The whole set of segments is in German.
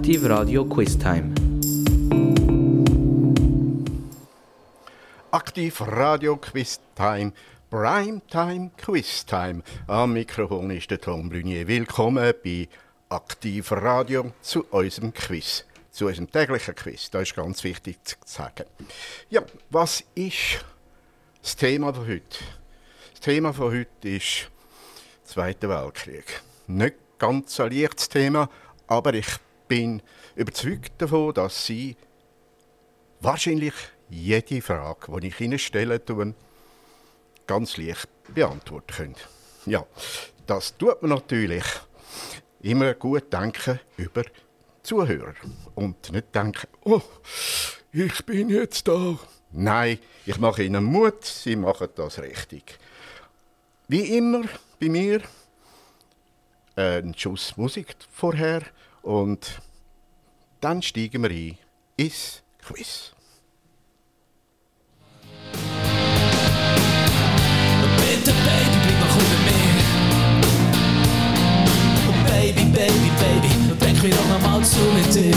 Aktiv Radio Quiz Time. Aktiv Radio Quiz Time. Primetime Quiz Time. Am Mikrofon ist der Tom Brunier. Willkommen bei Aktiv Radio zu unserem Quiz. Zu unserem täglichen Quiz. Das ist ganz wichtig zu sagen. Ja, was ist das Thema von heute? Das Thema von heute ist Zweiter Weltkrieg. Nicht ganz ein leichtes Thema, aber ich bin überzeugt davon, dass Sie wahrscheinlich jede Frage, die ich Ihnen stelle, ganz leicht beantworten können. Ja, das tut man natürlich immer gut denken über Zuhörer und nicht denken, oh, ich bin jetzt da. Nein, ich mache Ihnen Mut, Sie machen das richtig. Wie immer bei mir ein Schuss Musik vorher und dann steigen wir ein ins Quiz. Bitte, Baby, bleib noch gut mit mir. Baby, Baby, Baby, denk mir doch nochmal zu mit dir.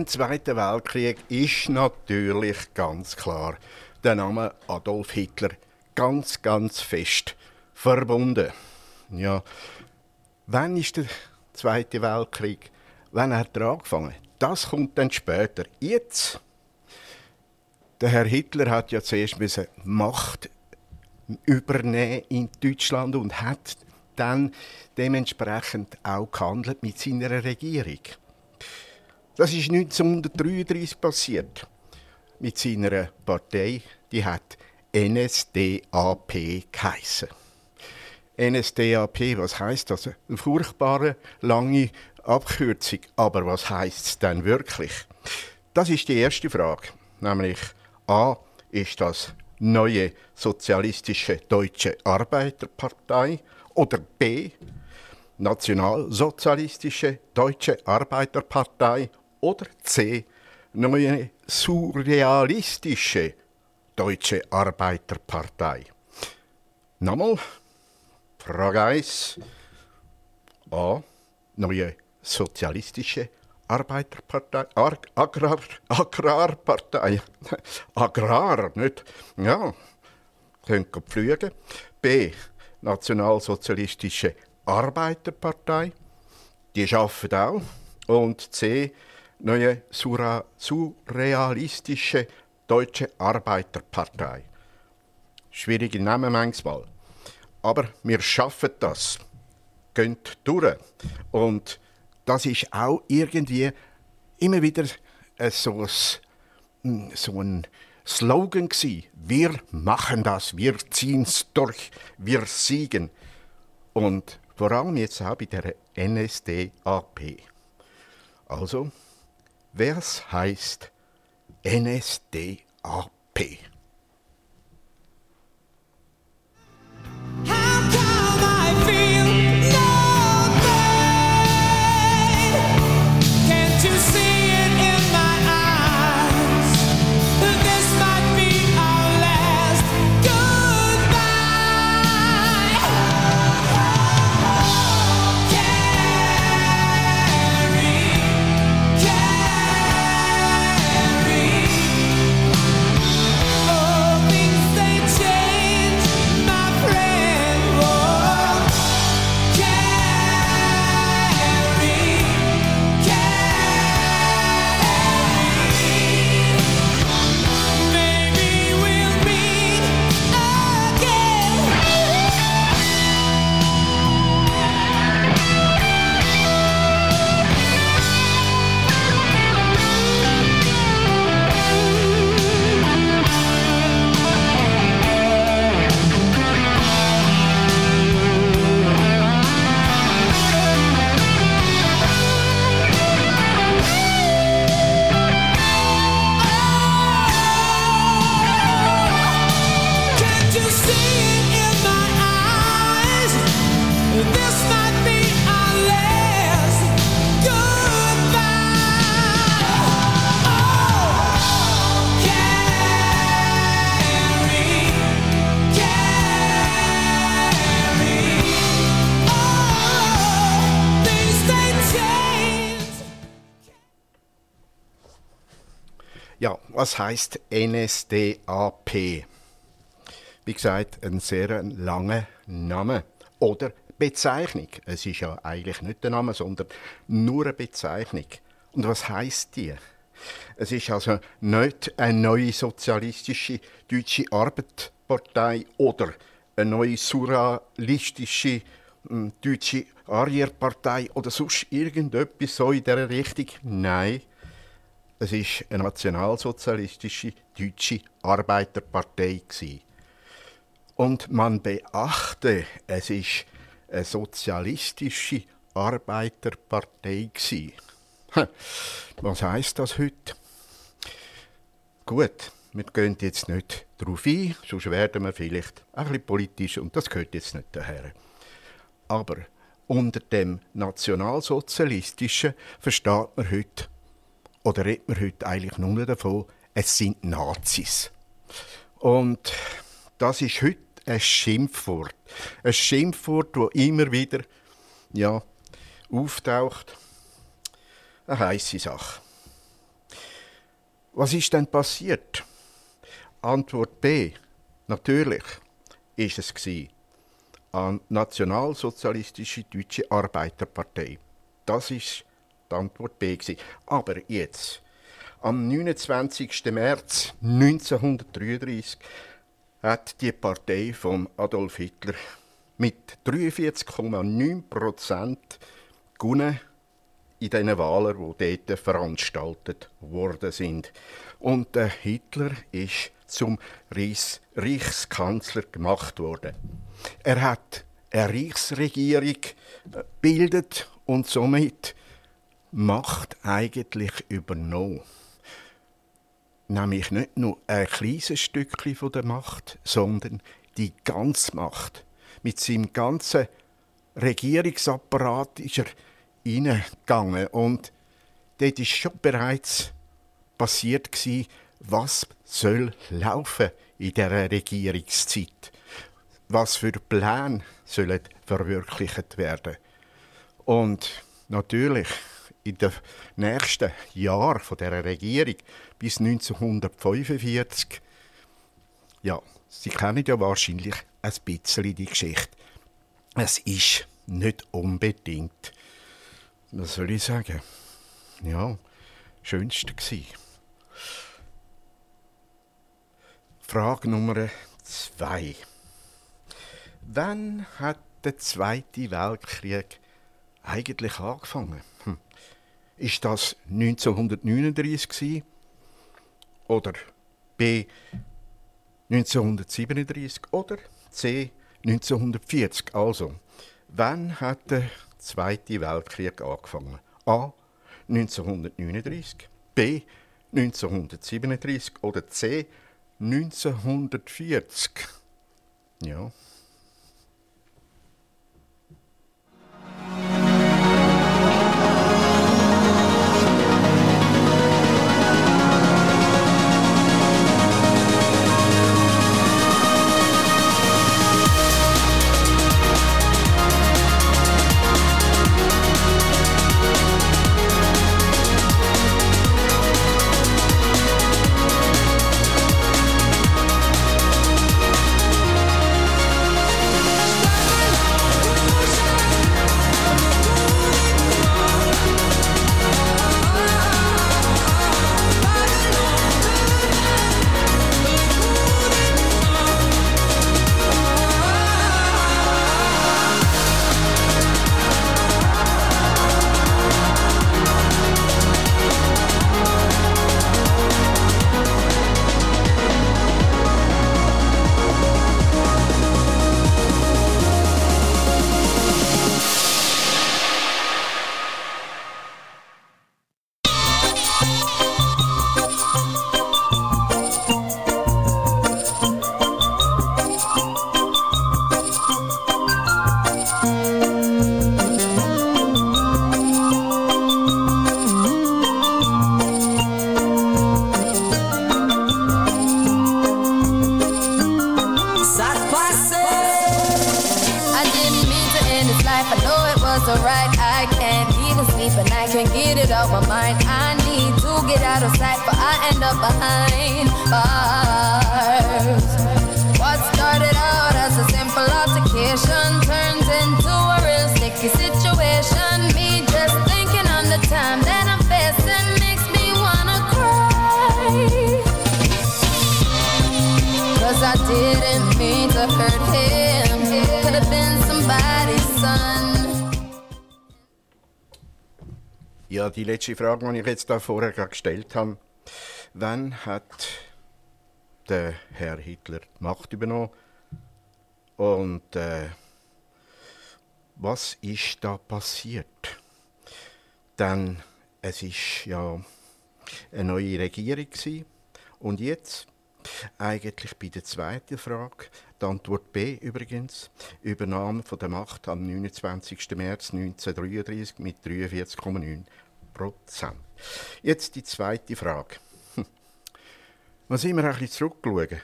dem Zweiten Weltkrieg ist natürlich ganz klar der Name Adolf Hitler ganz, ganz fest verbunden. Ja, wann ist der Zweite Weltkrieg? Wann hat er angefangen? Das kommt dann später. Jetzt, der Herr Hitler hat ja zuerst Macht übernehmen in Deutschland und hat dann dementsprechend auch gehandelt mit seiner Regierung. Das ist 1933 passiert mit seiner Partei, die hat NSDAP geheissen. NSDAP, was heißt das? Eine furchtbare lange Abkürzung. Aber was heißt es denn wirklich? Das ist die erste Frage. Nämlich A. Ist das neue sozialistische Deutsche Arbeiterpartei? Oder B. Nationalsozialistische Deutsche Arbeiterpartei? Oder C. Neue surrealistische Deutsche Arbeiterpartei? Nochmal. Frage 1. A. Neue sozialistische Arbeiterpartei, Ar Agrar Agrarpartei, Agrar, nicht? Ja, könnt ihr fliegen. B. Nationalsozialistische Arbeiterpartei, die arbeiten auch. Und C. Neue Sura surrealistische Deutsche Arbeiterpartei. Schwierige Namen manchmal. Aber wir schaffen das. Geht durch. Und das ist auch irgendwie immer wieder äh, so, ein, so ein Slogan gsi. Wir machen das, wir ziehen's durch, wir siegen. Und vor allem jetzt auch bei der NSDAP. Also, was heißt NSDAP? Heißt NSDAP? Wie gesagt, ein sehr langer Name oder Bezeichnung. Es ist ja eigentlich nicht der Name, sondern nur eine Bezeichnung. Und was heißt die? Es ist also nicht eine neue sozialistische deutsche Arbeiterpartei oder eine neue surrealistische hm, deutsche Arierpartei oder sonst irgendetwas so in dieser Richtung. Nein, es ist eine nationalsozialistische deutsche Arbeiterpartei gewesen. Und man beachte, es ist eine sozialistische Arbeiterpartei gewesen. Was heißt das heute? Gut, wir gehen jetzt nicht darauf ein, sonst werden wir vielleicht ein bisschen politisch und das gehört jetzt nicht daher. Aber unter dem Nationalsozialistischen versteht man heute, oder redet man heute eigentlich nur davon, es sind Nazis. Und das ist heute ein Schimpfwort. Ein Schimpfwort, das immer wieder ja, auftaucht. Eine heisse Sache. Was ist denn passiert? Antwort B. Natürlich ist es an Nationalsozialistische Deutsche Arbeiterpartei. Das ist die Antwort B. Gewesen. Aber jetzt, am 29. März 1933, hat die Partei von Adolf Hitler mit 43,9 Prozent gewonnen in den Wahlen, die dort veranstaltet worden sind. Und der Hitler ist zum Reichs Reichskanzler gemacht worden. Er hat eine Reichsregierung gebildet und somit Macht eigentlich übernommen. Nämlich nicht nur ein kleines Stückchen von der Macht, sondern die ganze Macht. Mit seinem ganzen Regierungsapparat ist er hineingegangen und dort ist schon bereits passiert gewesen, was soll laufen in der Regierungszeit was für Pläne sollen verwirklicht werden. Und natürlich in den nächsten Jahren der Regierung bis 1945, ja, Sie kennen ja wahrscheinlich ein bisschen die Geschichte. Es ist nicht unbedingt, was soll ich sagen, ja, schönste gewesen. Frage Nummer zwei. Wann hat der Zweite Weltkrieg eigentlich angefangen? Ist das 1939 gewesen? oder B 1937 oder C 1940? Also, wann hat der Zweite Weltkrieg angefangen? A 1939, B 1937 oder C 1940? Ja. Letzte Frage, die ich jetzt da vorher gestellt habe. Wann hat der Herr Hitler die Macht übernommen? Und äh, was ist da passiert? Denn es ist ja eine neue Regierung gewesen. und jetzt eigentlich bei der zweiten Frage, die Antwort B übrigens, Übernahme von der Macht am 29. März 1933 mit 43,9 Prozent. Jetzt die zweite Frage. Hm. Was immer ein bisschen zurückschauen.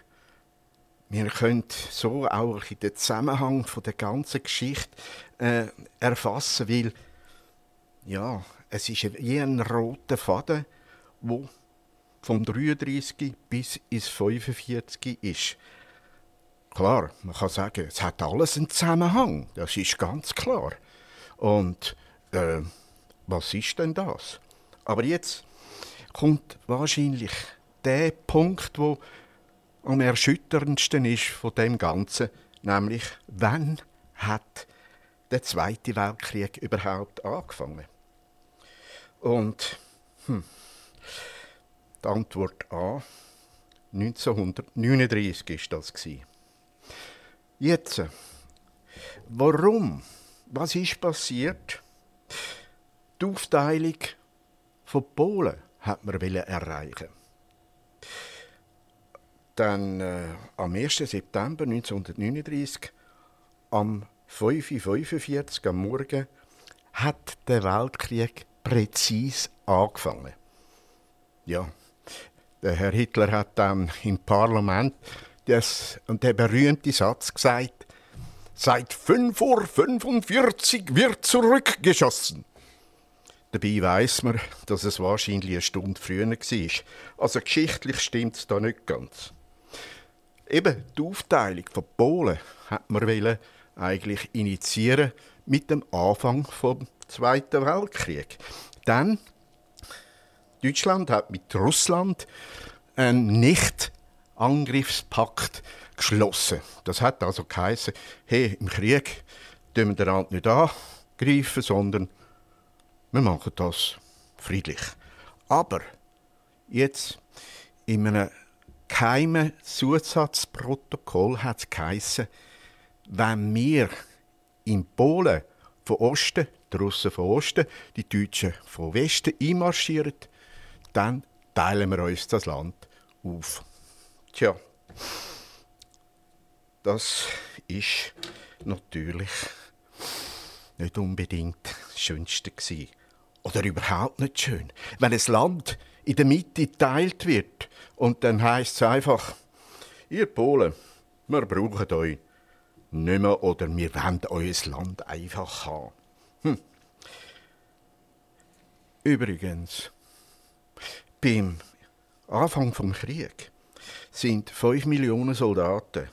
Wir können so auch den Zusammenhang von der ganzen Geschichte äh, erfassen, weil ja, es ist wie ein roter Faden, wo vom 33 bis ins 45 ist. Klar, man kann sagen, es hat alles einen Zusammenhang, das ist ganz klar. Und äh, was ist denn das? Aber jetzt kommt wahrscheinlich der Punkt, wo am erschütterndsten ist von dem Ganzen, nämlich wann hat der Zweite Weltkrieg überhaupt angefangen? Und hm, die Antwort A, 1939 ist das. Jetzt, warum? Was ist passiert? Die Aufteilung von Polen hat man erreichen. Dann äh, am 1. September 1939, am 5.45 Uhr am Morgen, hat der Weltkrieg präzise angefangen. Ja, der Herr Hitler hat dann im Parlament das, und der berühmte Satz gesagt, seit 5.45 Uhr wird zurückgeschossen. Dabei weiß man, dass es wahrscheinlich eine Stunde früher war. Also geschichtlich stimmt es da nicht ganz. Eben die Aufteilung von Polen hat man eigentlich initiieren mit dem Anfang vom Zweiten Weltkrieg. Dann Deutschland hat mit Russland einen Nicht-Angriffspakt geschlossen. Das hat also geheißen, hey, im Krieg dürfen wir den Rand nicht angreifen, sondern wir machen das friedlich. Aber jetzt in einem geheimen Zusatzprotokoll hat es geheißen, wenn wir in Polen von Osten, die Russen von Osten, die Deutschen von Westen einmarschieren, dann teilen wir uns das Land auf. Tja, das ist natürlich nicht unbedingt das Schönste gewesen. Oder überhaupt nicht schön. Wenn ein Land in der Mitte geteilt wird und dann heißt es einfach, ihr Polen, wir brauchen euch nicht mehr oder wir wollen euer Land einfach haben. Hm. Übrigens, beim Anfang vom Krieg sind 5 Millionen Soldaten,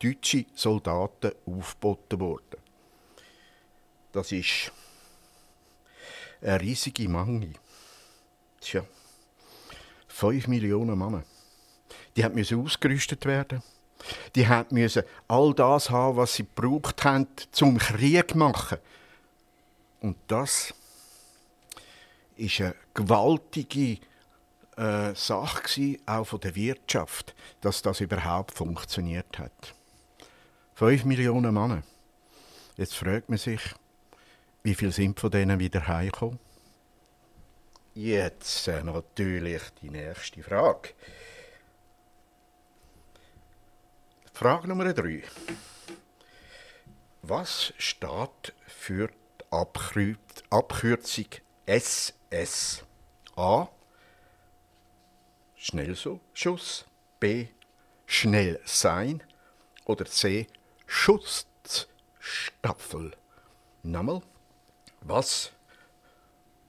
deutsche Soldaten, aufgeboten worden. Das ist eine riesige Menge. Tja, 5 Millionen Männer. Die müssen ausgerüstet werden. Die müssen all das haben, was sie gebraucht haben, zum Krieg zu machen. Und das ist eine gewaltige äh, Sache auch von der Wirtschaft, dass das überhaupt funktioniert hat. Fünf Millionen Männer. Jetzt fragt man sich, wie viele sind von denen wieder heimgekommen? Jetzt äh, natürlich die nächste Frage. Frage Nummer drei. Was steht für die Abkürzung SS? A. Schnellschuss. B. Schnell sein. Oder C. Schutzstaffel. Nochmal. Was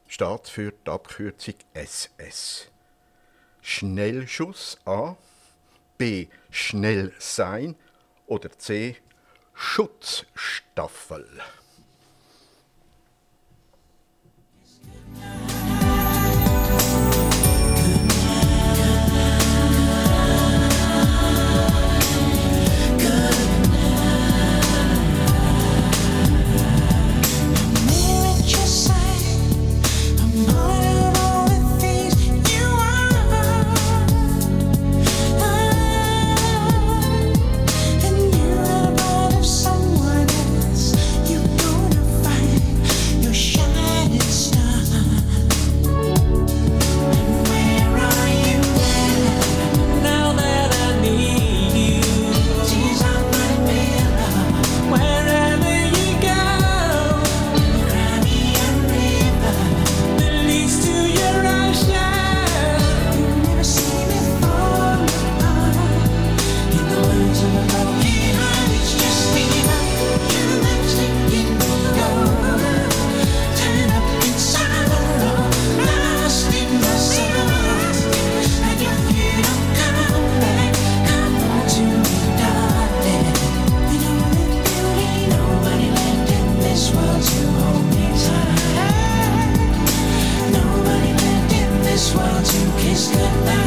steht für die Abkürzung SS. Schnellschuss A, B. Schnell sein oder C. Schutzstaffel. step back.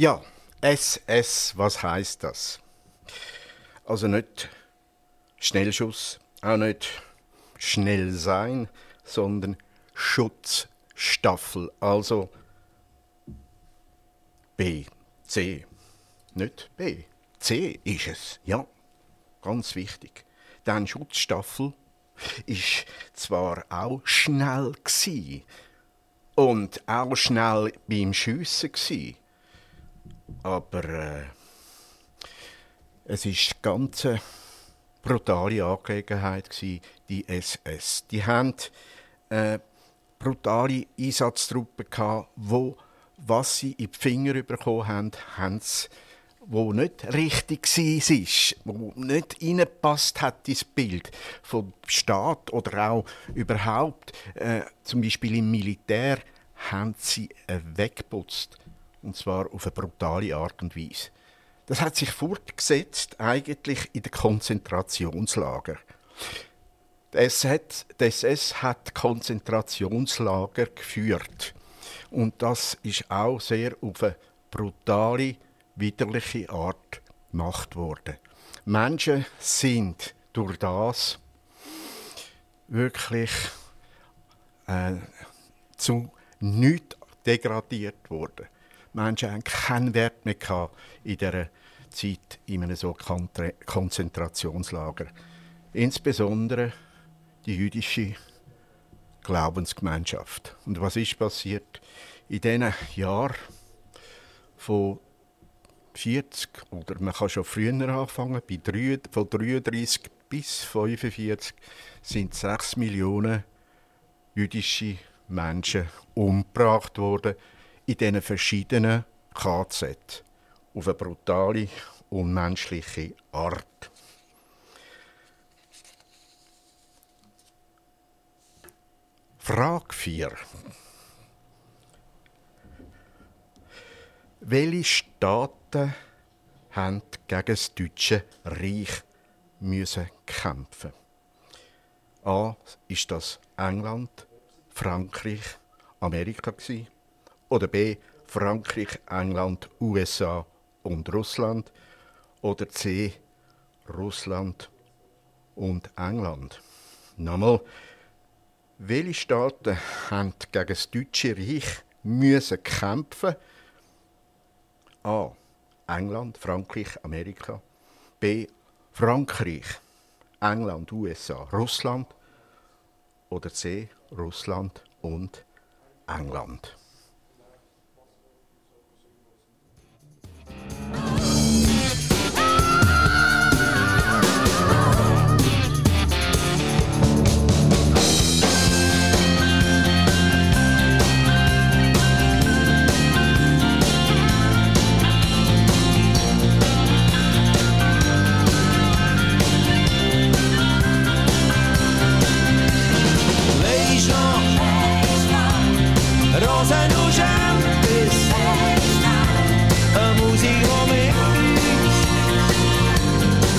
Ja, SS, was heißt das? Also nicht Schnellschuss, auch nicht schnell sein, sondern Schutzstaffel. Also B, C. Nicht B. C ist es, ja. Ganz wichtig. Dann Schutzstaffel ist zwar auch schnell gsi und auch schnell beim Schiessen gsi, aber äh, es ist ganz eine brutale Angelegenheit gsi, die SS. Die haben äh, brutale Einsatztruppen gehabt, wo was sie in die Finger bekommen haben, haben sie wo nicht richtig war, wo nicht reingepasst hat ins Bild vom Staat oder auch überhaupt, äh, zum Beispiel im Militär, haben sie äh, weggeputzt. Und zwar auf eine brutale Art und Weise. Das hat sich fortgesetzt eigentlich in den Konzentrationslager. Die SS, hat Konzentrationslager geführt. Und das ist auch sehr auf eine brutale widerliche Art gemacht worden. Menschen sind durch das wirklich äh, zu nichts degradiert worden. Menschen haben keinen Wert mehr gehabt in dieser Zeit in einem so Konzentrationslager. Insbesondere die jüdische Glaubensgemeinschaft. Und was ist passiert? In diesen Jahren von 40 oder man kann schon früher anfangen, bei 3, von 33 bis 45 sind 6 Millionen jüdische Menschen umgebracht worden in diesen verschiedenen KZ auf eine brutale, unmenschliche Art. Frage 4. Welche Staaten haben gegen das deutsche Reich müssen kämpfen? A. Ist das England, Frankreich, Amerika gewesen? Oder B. Frankreich, England, USA und Russland? Oder C. Russland und England? Nochmal, welche Staaten haben gegen das deutsche Reich müssen kämpfen? A. England, Frankreich, Amerika. B. Frankreich, England, USA, Russland. Oder C. Russland und England.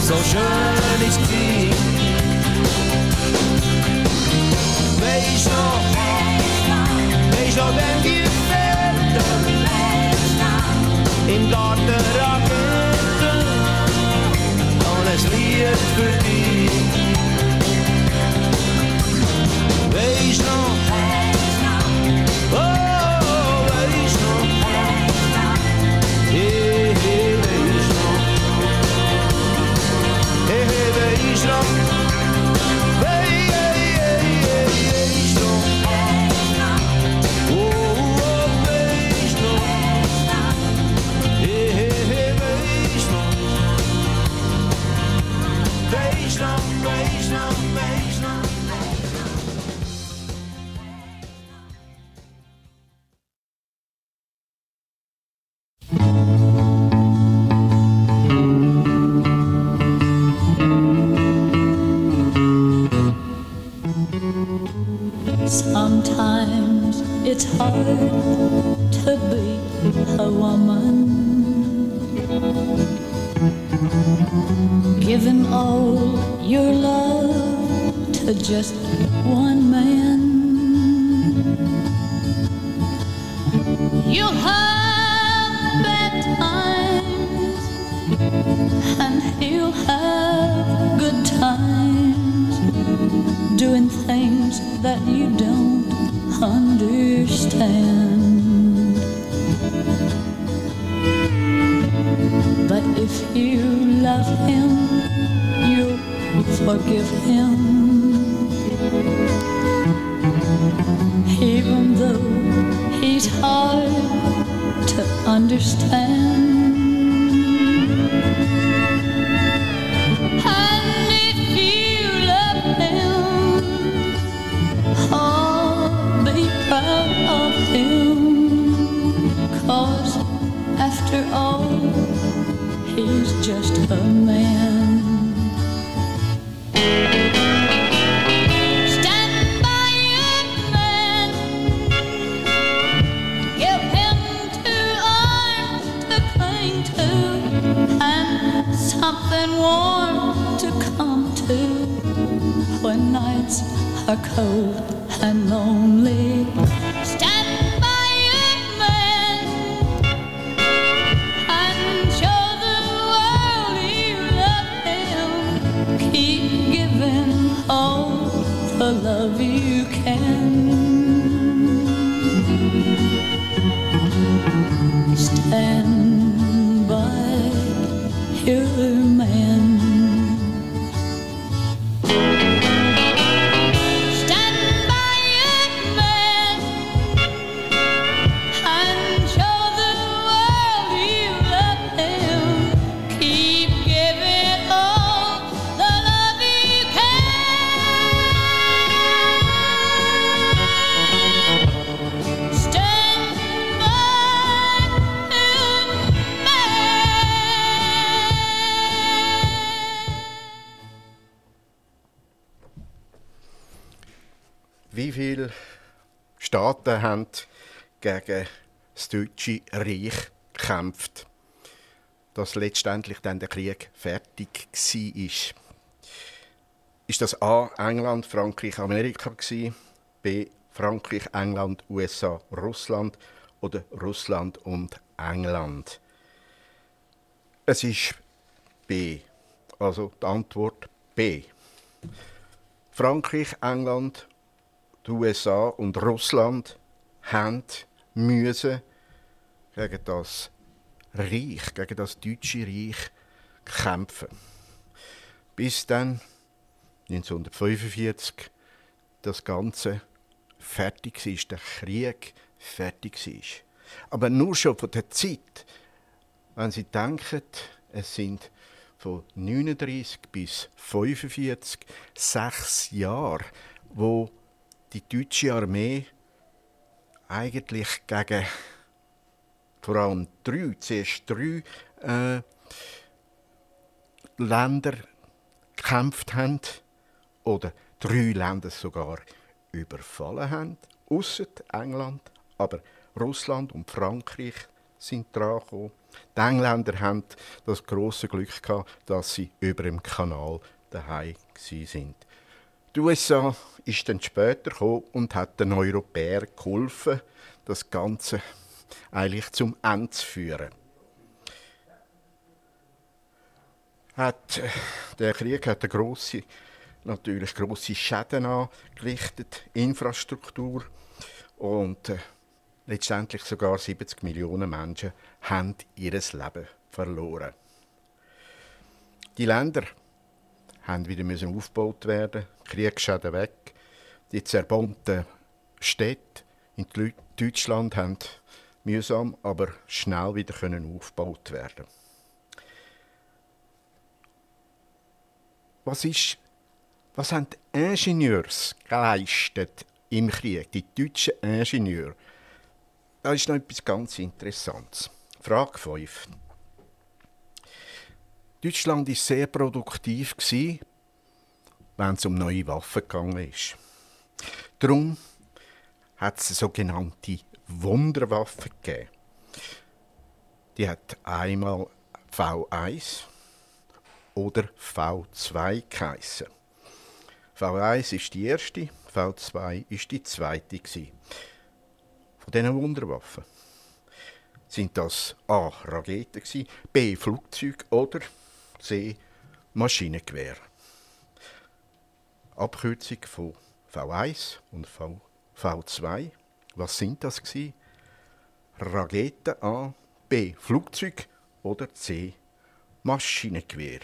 So schön ist die. Noch, wees noch, wenn im Garten racketen und es Lied für dich. Wees forgive him. Even though he's hard to understand. Cause after all, he's just a man. Are cold and lonely. Wie viele Staaten haben gegen das Deutsche Reich gekämpft, dass letztendlich dann der Krieg fertig war? Ist das A. England, Frankreich, Amerika gewesen, B. Frankreich, England, USA, Russland oder Russland und England? Es ist B. Also die Antwort B. Frankreich, England, die USA und Russland haben müssen gegen das Reich, gegen das deutsche Reich kämpfen. Bis dann 1945 das Ganze fertig war, der Krieg fertig war. Aber nur schon von der Zeit, wenn Sie denken, es sind von 39 bis 45 sechs Jahre, wo die deutsche Armee eigentlich gegen vor allem drei, zuerst drei äh, Länder gekämpft haben oder drei Länder sogar überfallen haben, außer England, aber Russland und Frankreich sind dran gekommen. Die Engländer haben das große Glück gehabt, dass sie über dem Kanal daheim sind. Die USA ist dann später gekommen und hat den Europäern geholfen, das Ganze eigentlich zum Ende zu führen. Hat, äh, der Krieg hat eine grosse, natürlich grosse Schäden angerichtet, Infrastruktur und äh, letztendlich sogar 70 Millionen Menschen haben ihr Leben verloren. Die Länder haben wieder müssen aufgebaut werden, Kriegsschäden weg. Die zerbombten Städte in Deutschland haben mühsam, aber schnell wieder können aufgebaut werden. Was ist, was haben die Ingenieurs geleistet im Krieg, die deutschen Ingenieure? Da ist noch etwas ganz Interessantes. Frage 5. Deutschland war sehr produktiv, wenn es um neue Waffen gegangen ist. Darum hat es sogenannte Wunderwaffe gegeben. Die hat einmal V1 oder V2 geheissen. V1 ist die erste, V2 ist die zweite. Von diesen Wunderwaffen sind das A. Raketen, B. Flugzeuge oder C. Maschinengewehr. Abkürzung von V1 und v, V2. Was sind das gsi? Raketen A, B Flugzeug oder C Maschinengewehr.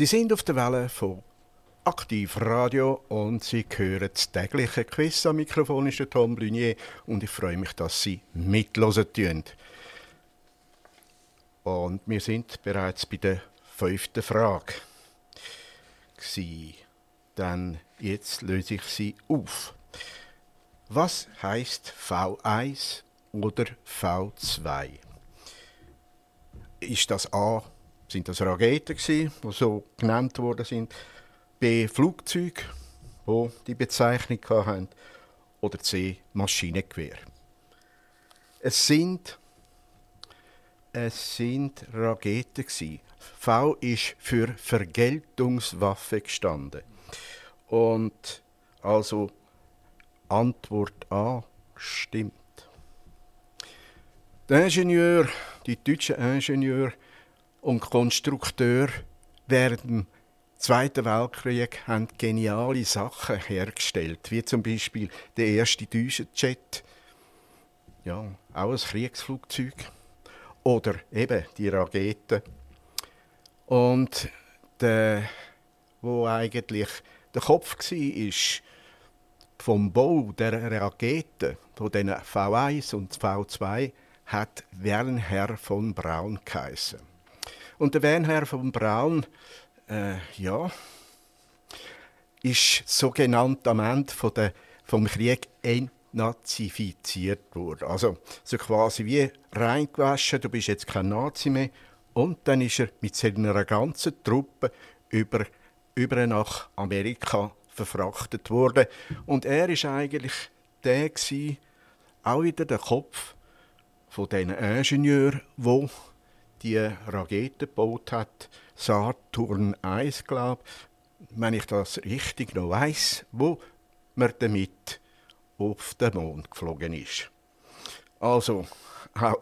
Sie sind auf der Welle von Aktiv Radio und Sie hören das tägliche Quiz. Am Mikrofon ist der Tom Brunier und ich freue mich, dass Sie mitlosen tun. Und wir sind bereits bei der fünften Frage. Dann jetzt löse ich sie auf. Was heißt V1 oder V2? Ist das A, sind das Raketen gsi, die so genannt worden sind? B, Flugzeuge, wo die Bezeichnung haben? Oder C, Maschinengewehr? Es sind es sind Raketen gsi. V ist für Vergeltungswaffe gestanden. Und also Antwort A stimmt. Der Ingenieur, die deutschen Ingenieur und Konstrukteur während dem Zweiten Weltkrieg haben geniale Sachen hergestellt, wie zum Beispiel der erste Düsenjet, ja, auch ein Kriegsflugzeug, oder eben die Raketen. Und der, wo eigentlich der Kopf war, vom Bau der Raketen, von den V1 und V2, hat Wernher von Braun geheißen. Und der Wernher von Braun äh, ja, ist sogenannt am Ende von der, vom Krieg entnazifiziert worden. Also so quasi wie reingewaschen, du bist jetzt kein Nazi mehr. Und dann ist er mit seiner ganzen Truppe über, über nach Amerika verfrachtet worden. Und er ist eigentlich der gewesen, auch wieder der Kopf von den Ingenieur, wo die Rakete gebaut hat, Saturn 1, glaube wenn ich das richtig noch weiß, wo man damit auf den Mond geflogen ist. Also auch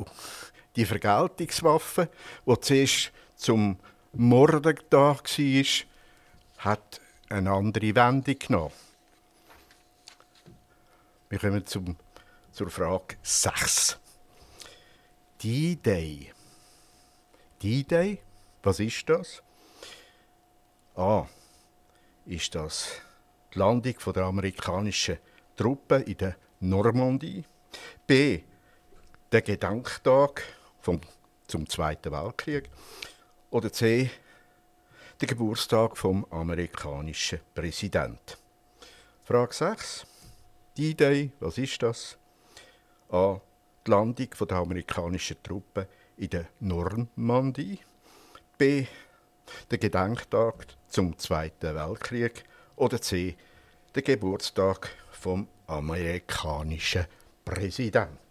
die Vergeltungswaffe, die zuerst zum Morden da war, hat eine andere Wendung genommen. Wir kommen zum, zur Frage 6. D-Day. D-Day, was ist das? A. Ist das die Landung der amerikanischen Truppen in der Normandie? B. Der Gedenktag vom, zum Zweiten Weltkrieg? Oder C. Der Geburtstag vom amerikanischen Präsidenten? Frage 6. D-Day, was ist das? A. Die Landung der amerikanischen Truppen in der Normandie. B. Der Gedenktag zum Zweiten Weltkrieg. Oder C. Der Geburtstag vom amerikanischen Präsidenten.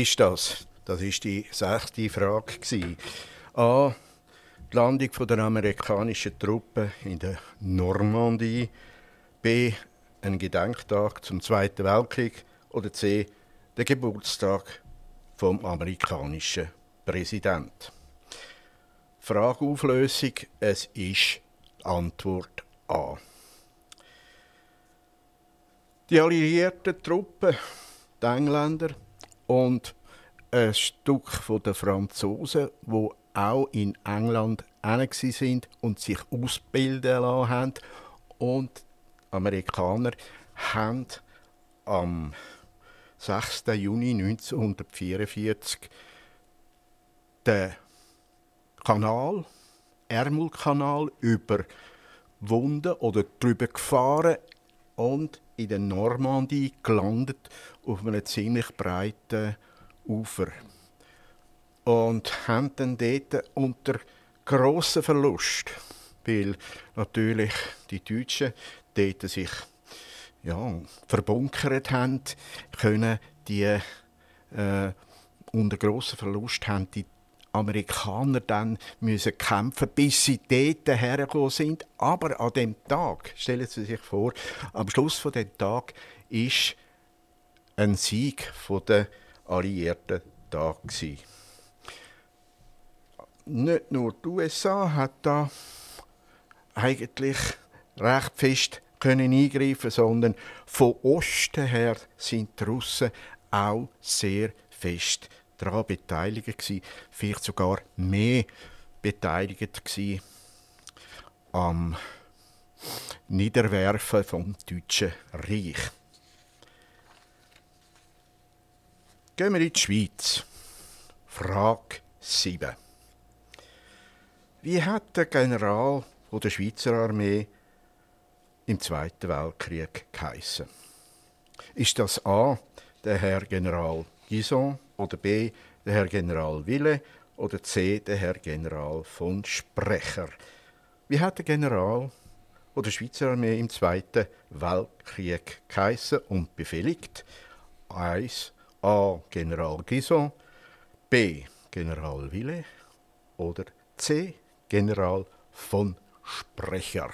Ist das? Das ist die sechste Frage. A. Die Landung der amerikanischen Truppen in der Normandie. B. Ein Gedenktag zum Zweiten Weltkrieg. Oder C. Der Geburtstag vom amerikanischen Präsident. Frageauflösung. Es ist Antwort A. Die alliierten Truppen, die Engländer und ein Stück von der Franzosen, wo auch in England sind und sich ausbilden lassen haben. Und Amerikaner haben am 6. Juni 1944 den Kanal, Ärmelkanal, überwunden oder drüber gefahren und in der Normandie gelandet auf einem ziemlich breiten Ufer. Und haben dann dort unter grossen Verlust, weil natürlich die Deutschen dort sich ja, verbunkert haben, können die äh, unter grossen Verlust haben die Amerikaner dann müssen kämpfen, bis sie dort hergekommen sind. Aber an dem Tag, stellen Sie sich vor, am Schluss von dem Tag ist ein Sieg der Alliierten da gewesen. Nicht nur die USA hat da eigentlich recht fest können eingreifen, sondern von Osten her sind die Russen auch sehr fest daran beteiligt gewesen, vielleicht sogar mehr beteiligt gewesen am Niederwerfen vom Deutschen Reich. Gehen wir in die Schweiz. Frage 7. Wie hat der General der Schweizer Armee im Zweiten Weltkrieg geheissen? Ist das A, der Herr General Gison oder B, der Herr General Wille oder C, der Herr General von Sprecher? Wie hat der General der Schweizer Armee im Zweiten Weltkrieg geheissen und befehligt? 1. A. General Gison, B. General Wille oder C. General von Sprecher.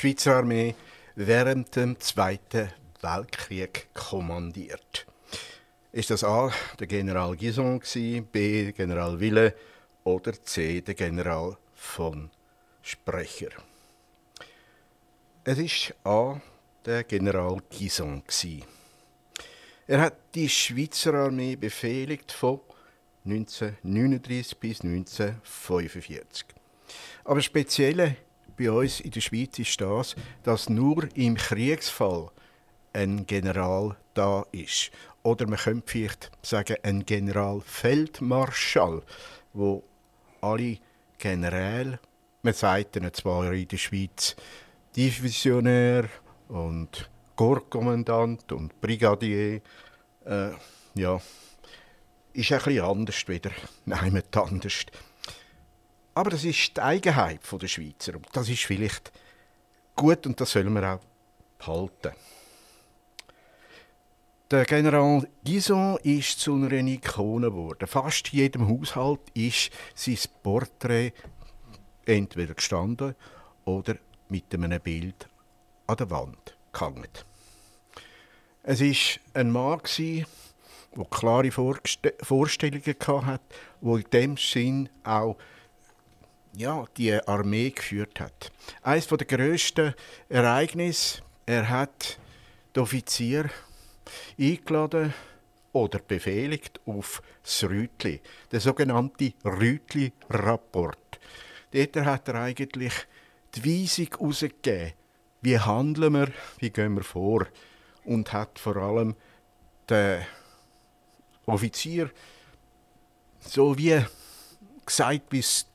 Die Schweizer Armee während dem Zweiten Weltkrieg kommandiert? Ist das A. der General Gison, B. General Wille oder C. der General von Sprecher? Es ist A. der General Gison. Er hat die Schweizer Armee befehligt von 1939 bis 1945. Aber speziell bei uns in der Schweiz ist das, dass nur im Kriegsfall ein General da ist. Oder man könnte vielleicht sagen, ein Generalfeldmarschall, wo alle Generäle, man sagt ihnen zwar in der Schweiz Divisionär und Korpskommandant und Brigadier, äh, ja, ist ein bisschen anders wieder, nein, anders. Aber das ist die Eigenheit der Schweizer und das ist vielleicht gut und das sollen wir auch behalten. Der General Gison ist zu einer Ikone geworden. Fast in jedem Haushalt ist sein Porträt entweder gestanden oder mit einem Bild an der Wand gehangen. Es ist ein Mann, der klare Vorstellungen hatte, wo in dem Sinn auch ja, die Armee geführt hat. Eines der grössten Ereignisse, er hat die Offizier eingeladen oder befehligt auf das Rütli, der sogenannte Rütli-Rapport. Dort hat er eigentlich die Weisung herausgegeben, wie handeln wir, wie gehen wir vor und hat vor allem den Offizier so wie gesagt, wie es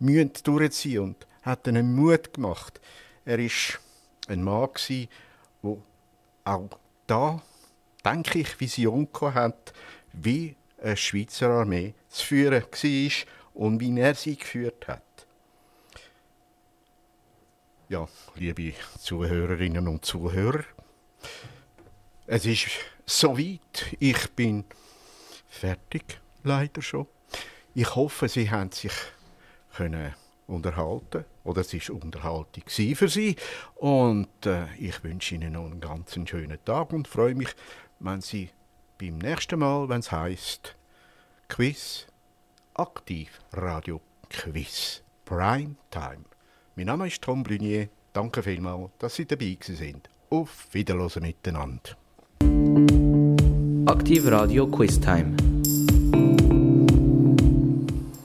müssen durchziehen und hat ihnen Mut gemacht. Er ist ein Mann wo auch da, denke ich, Vision hat, wie eine Schweizer Armee zu führen war und wie er sie geführt hat. Ja, liebe Zuhörerinnen und Zuhörer, es ist soweit. Ich bin fertig, leider schon. Ich hoffe, Sie haben sich können unterhalten oder es ist Unterhaltung für Sie und äh, ich wünsche Ihnen noch einen ganz schönen Tag und freue mich, wenn Sie beim nächsten Mal, wenn es heißt Quiz aktiv Radio Quiz Prime Time. Mein Name ist Tom Blunier. Danke vielmals, dass Sie dabei sind. Auf Wiederhören miteinander. Aktiv Radio Quiz Time.